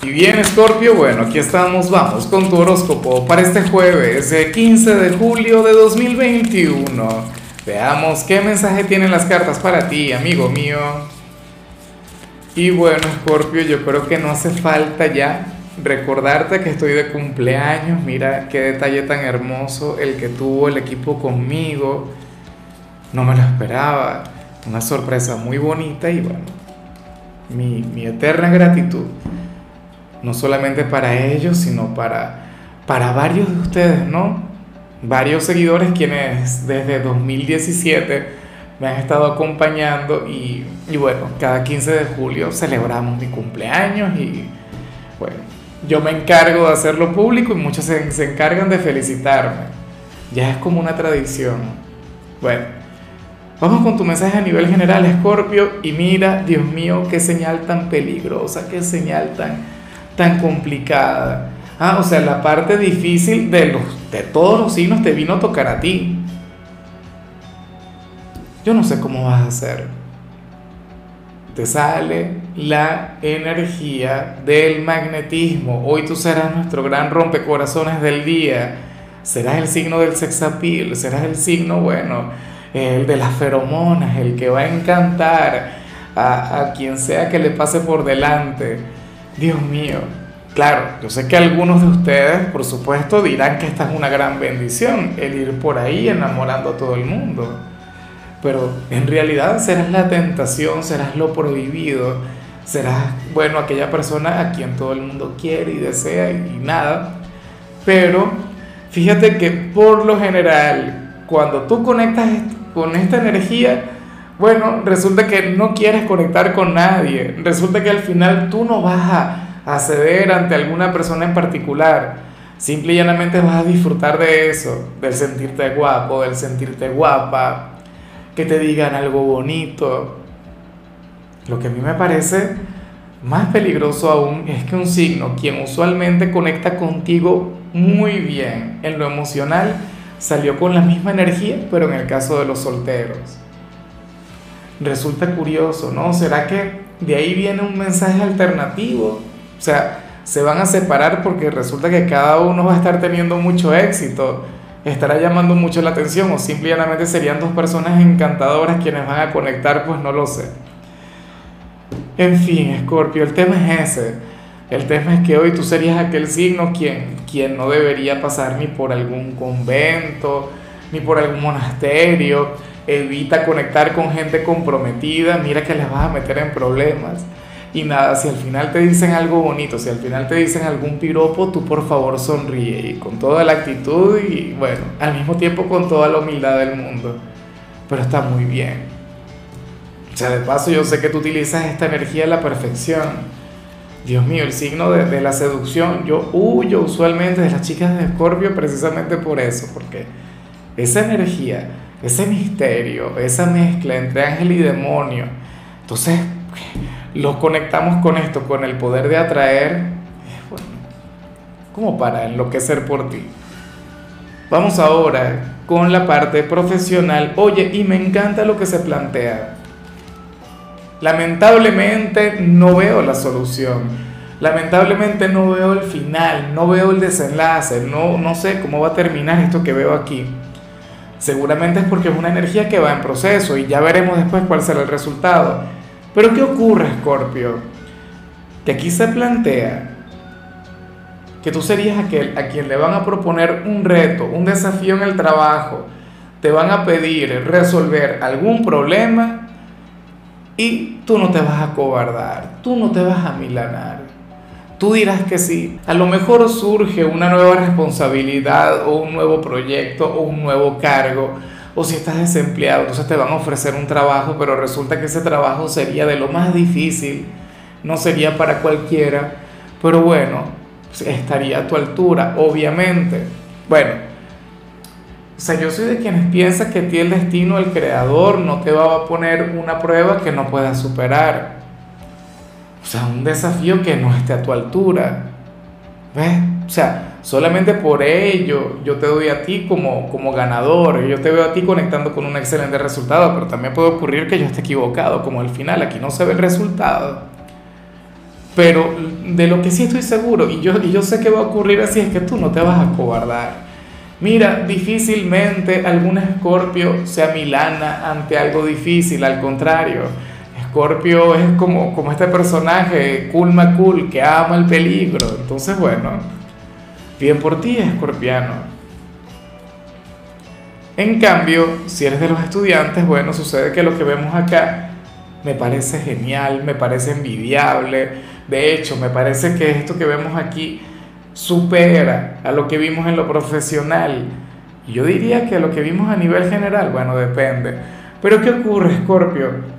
Y bien, Scorpio, bueno, aquí estamos, vamos con tu horóscopo para este jueves, 15 de julio de 2021. Veamos qué mensaje tienen las cartas para ti, amigo mío. Y bueno, Scorpio, yo creo que no hace falta ya recordarte que estoy de cumpleaños. Mira qué detalle tan hermoso el que tuvo el equipo conmigo. No me lo esperaba. Una sorpresa muy bonita y bueno, mi, mi eterna gratitud no solamente para ellos, sino para, para varios de ustedes, ¿no? Varios seguidores quienes desde 2017 me han estado acompañando y, y, bueno, cada 15 de julio celebramos mi cumpleaños y bueno, yo me encargo de hacerlo público y muchos se, se encargan de felicitarme. Ya es como una tradición. Bueno, vamos con tu mensaje a nivel general, Scorpio, y mira, Dios mío, qué señal tan peligrosa, qué señal tan tan complicada. Ah, o sea, la parte difícil de, los, de todos los signos te vino a tocar a ti. Yo no sé cómo vas a hacer. Te sale la energía del magnetismo. Hoy tú serás nuestro gran rompecorazones del día. Serás el signo del sexapil, serás el signo, bueno, el de las feromonas, el que va a encantar a, a quien sea que le pase por delante Dios mío, claro, yo sé que algunos de ustedes, por supuesto, dirán que esta es una gran bendición, el ir por ahí enamorando a todo el mundo. Pero en realidad serás la tentación, serás lo prohibido, serás, bueno, aquella persona a quien todo el mundo quiere y desea y nada. Pero fíjate que por lo general, cuando tú conectas con esta energía, bueno, resulta que no quieres conectar con nadie. Resulta que al final tú no vas a, ceder ante alguna persona en particular. Simple y llanamente vas a disfrutar de eso, del sentirte guapo, del sentirte guapa, que te digan algo bonito. Lo que a mí me parece más peligroso aún es que un signo, quien usualmente conecta contigo muy bien en lo emocional, salió con la misma energía, pero en el caso de los solteros resulta curioso, ¿no? ¿Será que de ahí viene un mensaje alternativo? O sea, se van a separar porque resulta que cada uno va a estar teniendo mucho éxito, estará llamando mucho la atención o simplemente serían dos personas encantadoras quienes van a conectar, pues no lo sé. En fin, Scorpio, el tema es ese. El tema es que hoy tú serías aquel signo quien, quien no debería pasar ni por algún convento, ni por algún monasterio, evita conectar con gente comprometida, mira que les vas a meter en problemas. Y nada, si al final te dicen algo bonito, si al final te dicen algún piropo, tú por favor sonríe y con toda la actitud y bueno, al mismo tiempo con toda la humildad del mundo. Pero está muy bien. O sea, de paso yo sé que tú utilizas esta energía a la perfección. Dios mío, el signo de, de la seducción, yo huyo usualmente de las chicas de Escorpio precisamente por eso, porque esa energía ese misterio, esa mezcla entre ángel y demonio. Entonces, lo conectamos con esto, con el poder de atraer, bueno, como para enloquecer por ti. Vamos ahora con la parte profesional. Oye, y me encanta lo que se plantea. Lamentablemente no veo la solución. Lamentablemente no veo el final, no veo el desenlace, no, no sé cómo va a terminar esto que veo aquí. Seguramente es porque es una energía que va en proceso y ya veremos después cuál será el resultado. Pero ¿qué ocurre, Scorpio? Que aquí se plantea que tú serías aquel a quien le van a proponer un reto, un desafío en el trabajo, te van a pedir resolver algún problema y tú no te vas a cobardar, tú no te vas a milanar. Tú dirás que sí. A lo mejor surge una nueva responsabilidad o un nuevo proyecto o un nuevo cargo. O si estás desempleado, entonces te van a ofrecer un trabajo, pero resulta que ese trabajo sería de lo más difícil. No sería para cualquiera. Pero bueno, estaría a tu altura, obviamente. Bueno, o sea, yo soy de quienes piensan que a ti el destino, el creador, no te va a poner una prueba que no puedas superar. O sea, un desafío que no esté a tu altura. ¿Ves? O sea, solamente por ello yo te doy a ti como, como ganador, yo te veo a ti conectando con un excelente resultado, pero también puede ocurrir que yo esté equivocado, como al final aquí no se ve el resultado. Pero de lo que sí estoy seguro, y yo, y yo sé que va a ocurrir así, es que tú no te vas a cobardar. Mira, difícilmente algún escorpio se amilana ante algo difícil, al contrario. Escorpio es como, como este personaje, cool cool, que ama el peligro. Entonces, bueno, bien por ti, escorpiano. En cambio, si eres de los estudiantes, bueno, sucede que lo que vemos acá me parece genial, me parece envidiable. De hecho, me parece que esto que vemos aquí supera a lo que vimos en lo profesional. Yo diría que lo que vimos a nivel general, bueno, depende. Pero ¿qué ocurre, Scorpio?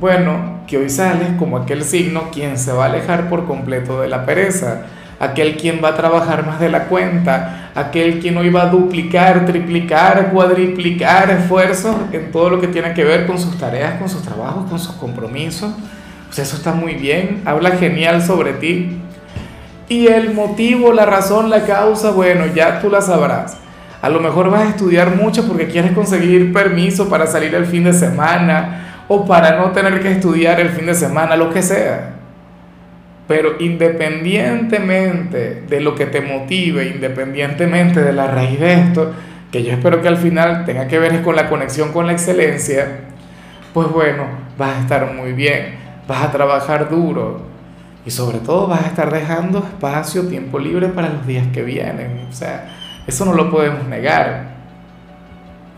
Bueno, que hoy sales como aquel signo quien se va a alejar por completo de la pereza, aquel quien va a trabajar más de la cuenta, aquel quien hoy va a duplicar, triplicar, cuadriplicar esfuerzos en todo lo que tiene que ver con sus tareas, con sus trabajos, con sus compromisos. Pues eso está muy bien, habla genial sobre ti. Y el motivo, la razón, la causa, bueno, ya tú la sabrás. A lo mejor vas a estudiar mucho porque quieres conseguir permiso para salir el fin de semana o para no tener que estudiar el fin de semana, lo que sea. Pero independientemente de lo que te motive, independientemente de la raíz de esto, que yo espero que al final tenga que ver con la conexión con la excelencia, pues bueno, vas a estar muy bien, vas a trabajar duro, y sobre todo vas a estar dejando espacio, tiempo libre para los días que vienen. O sea, eso no lo podemos negar.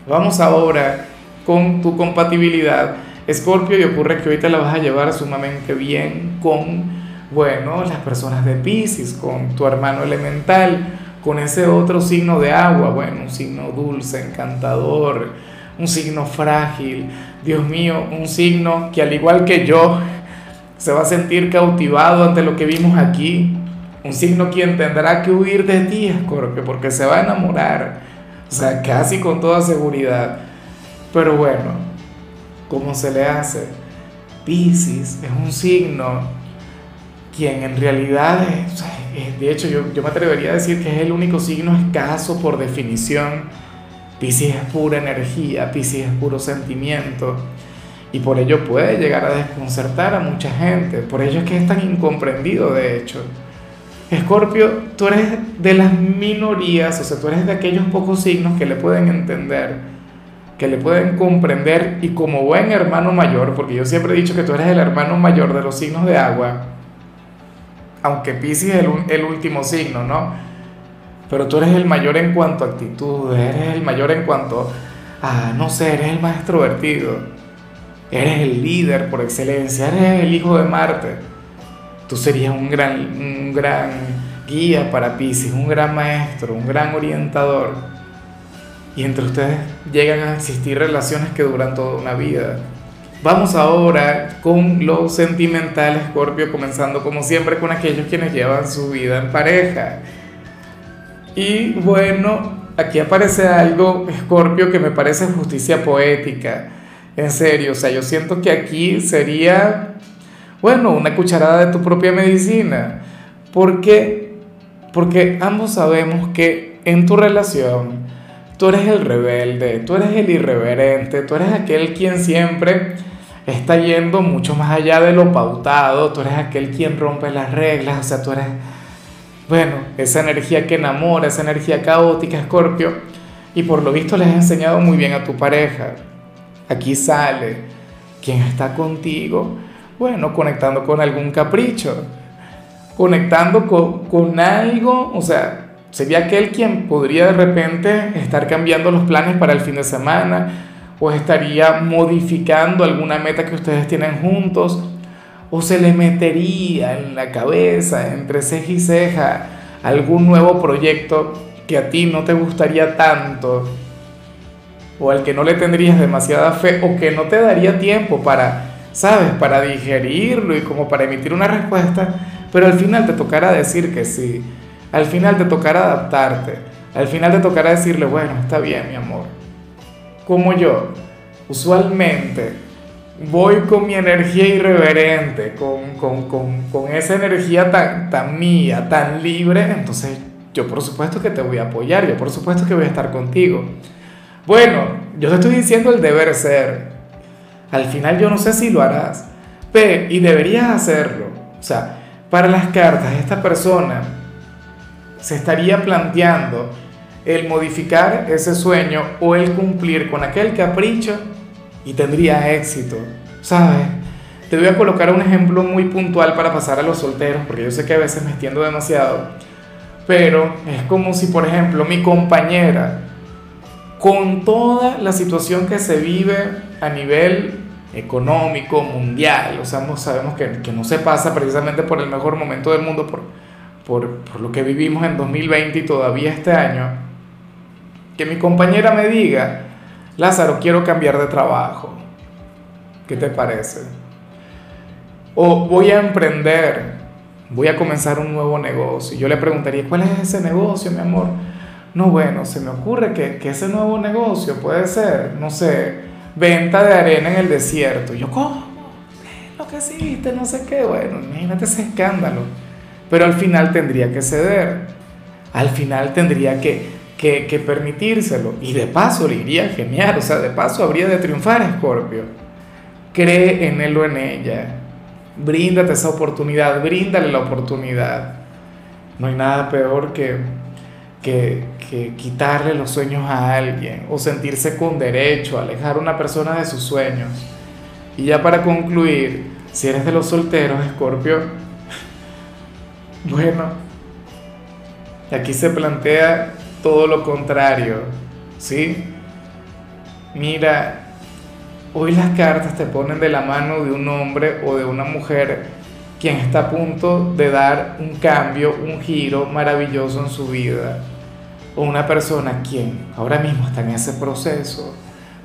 Vamos ahora con tu compatibilidad. Escorpio, y ocurre que te la vas a llevar sumamente bien con, bueno, las personas de Pisces, con tu hermano elemental, con ese otro signo de agua, bueno, un signo dulce, encantador, un signo frágil, Dios mío, un signo que al igual que yo, se va a sentir cautivado ante lo que vimos aquí. Un signo quien tendrá que huir de ti, Escorpio, porque se va a enamorar. O sea, casi con toda seguridad. Pero bueno, ¿cómo se le hace? Pisces es un signo quien en realidad es, de hecho yo, yo me atrevería a decir que es el único signo escaso por definición. Pisces es pura energía, Pisces es puro sentimiento y por ello puede llegar a desconcertar a mucha gente. Por ello es que es tan incomprendido, de hecho. Escorpio, tú eres de las minorías, o sea, tú eres de aquellos pocos signos que le pueden entender, que le pueden comprender y como buen hermano mayor, porque yo siempre he dicho que tú eres el hermano mayor de los signos de agua, aunque Pisces es el, el último signo, ¿no? Pero tú eres el mayor en cuanto a actitud, eres el mayor en cuanto a, no sé, eres el más extrovertido Eres el líder por excelencia, eres el hijo de Marte. Tú serías un gran, un gran guía para Pisces, un gran maestro, un gran orientador. Y entre ustedes llegan a existir relaciones que duran toda una vida. Vamos ahora con lo sentimental, Scorpio, comenzando como siempre con aquellos quienes llevan su vida en pareja. Y bueno, aquí aparece algo, Scorpio, que me parece justicia poética en serio, o sea, yo siento que aquí sería, bueno, una cucharada de tu propia medicina. ¿Por qué? Porque ambos sabemos que en tu relación tú eres el rebelde, tú eres el irreverente, tú eres aquel quien siempre está yendo mucho más allá de lo pautado, tú eres aquel quien rompe las reglas, o sea, tú eres, bueno, esa energía que enamora, esa energía caótica, Escorpio, y por lo visto les has enseñado muy bien a tu pareja. Aquí sale quien está contigo, bueno, conectando con algún capricho, conectando con, algo, o sea, sería aquel quien podría de repente estar cambiando los planes para el fin de semana o estaría modificando alguna meta que ustedes tienen juntos o se le metería en la cabeza, entre ceja y ceja, algún nuevo proyecto que a ti no te gustaría tanto o al que no le tendrías demasiada fe o que no te daría tiempo para, ¿sabes?, para digerirlo y como para emitir una respuesta, pero al final te tocará decir que sí, al final te tocará adaptarte, al final te tocará decirle, bueno, está bien, mi amor. Como yo, usualmente voy con mi energía irreverente, con, con, con, con esa energía tan, tan mía, tan libre, entonces yo por supuesto que te voy a apoyar, yo por supuesto que voy a estar contigo. Bueno, yo te estoy diciendo el deber ser. Al final yo no sé si lo harás, pero, y deberías hacerlo. O sea, para las cartas, esta persona se estaría planteando el modificar ese sueño o el cumplir con aquel capricho y tendría éxito, ¿sabes? Te voy a colocar un ejemplo muy puntual para pasar a los solteros, porque yo sé que a veces me extiendo demasiado, pero es como si, por ejemplo, mi compañera, con toda la situación que se vive a nivel económico, mundial, o sea, sabemos que, que no se pasa precisamente por el mejor momento del mundo, por, por, por lo que vivimos en 2020 y todavía este año, que mi compañera me diga, Lázaro, quiero cambiar de trabajo. ¿Qué te parece? O voy a emprender, voy a comenzar un nuevo negocio. Yo le preguntaría, ¿cuál es ese negocio, mi amor? No, bueno, se me ocurre que, que ese nuevo negocio puede ser, no sé, venta de arena en el desierto. yo, ¿cómo? Lo que viste, no sé qué. Bueno, imagínate ese escándalo. Pero al final tendría que ceder. Al final tendría que, que, permitírselo. Y de paso le iría genial. O sea, de paso habría de triunfar Scorpio. Cree en él o en ella. Bríndate esa oportunidad. Bríndale la oportunidad. No hay nada peor que, que, que, quitarle los sueños a alguien o sentirse con derecho, alejar a una persona de sus sueños. Y ya para concluir, si eres de los solteros, Escorpio, bueno, aquí se plantea todo lo contrario, ¿sí? Mira, hoy las cartas te ponen de la mano de un hombre o de una mujer quien está a punto de dar un cambio, un giro maravilloso en su vida. O una persona quien ahora mismo está en ese proceso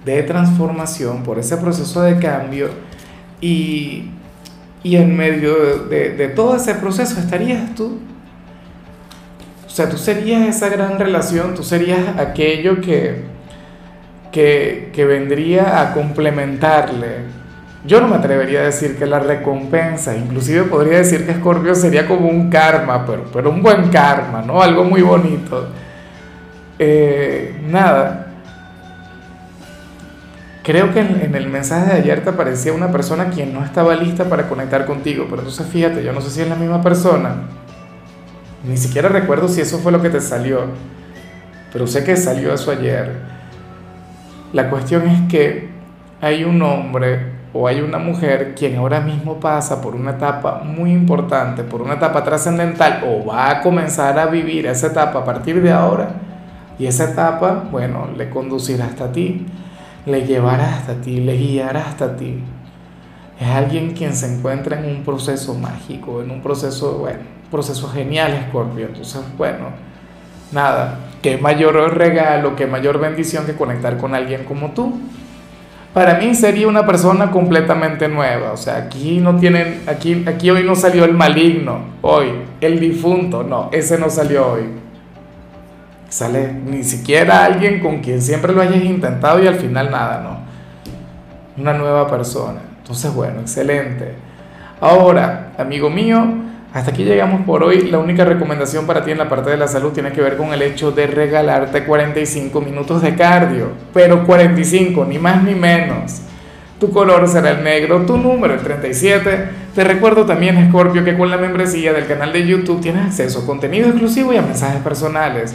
de transformación, por ese proceso de cambio y, y en medio de, todo ese proceso estarías tú. O sea, tú serías esa gran relación, tú serías aquello que, que, que vendría a complementarle. Yo no me atrevería a decir que la recompensa, inclusive podría decir que Scorpio sería como un karma, pero, pero un buen karma, ¿no? Algo muy bonito. Eh, nada, Creo que en, el mensaje de ayer te aparecía una persona quien no estaba lista para conectar contigo, pero entonces fíjate, yo no sé si es la misma persona. Ni siquiera recuerdo si eso fue lo que te salió, pero sé que salió eso ayer. La cuestión es que hay un hombre o hay una mujer quien ahora mismo pasa por una etapa muy importante, por una etapa trascendental o va a comenzar a vivir esa etapa a partir de ahora y esa etapa, bueno, le conducirá hasta ti le llevará hasta ti, le guiará hasta ti. Es alguien quien se encuentra en un proceso mágico, en un proceso, bueno, proceso genial, Scorpio. Entonces, bueno, nada, qué mayor regalo, qué mayor bendición que conectar con alguien como tú. Para mí sería una persona completamente nueva, o sea, aquí no tienen, aquí, aquí hoy no salió el maligno, hoy, el difunto, no, ese no salió hoy sale ni siquiera alguien con quien siempre lo hayas intentado y al final nada, ¿no? Una nueva persona. Entonces, bueno, excelente. Ahora, amigo mío, hasta aquí llegamos por hoy. La única recomendación para ti en la parte de la salud tiene que ver con el hecho de regalarte 45 minutos de cardio, pero 45, ni más ni menos. Tu color será el negro, tu número el 37. Te recuerdo también, Scorpio, que con la membresía del canal de YouTube tienes acceso a contenido exclusivo y a mensajes personales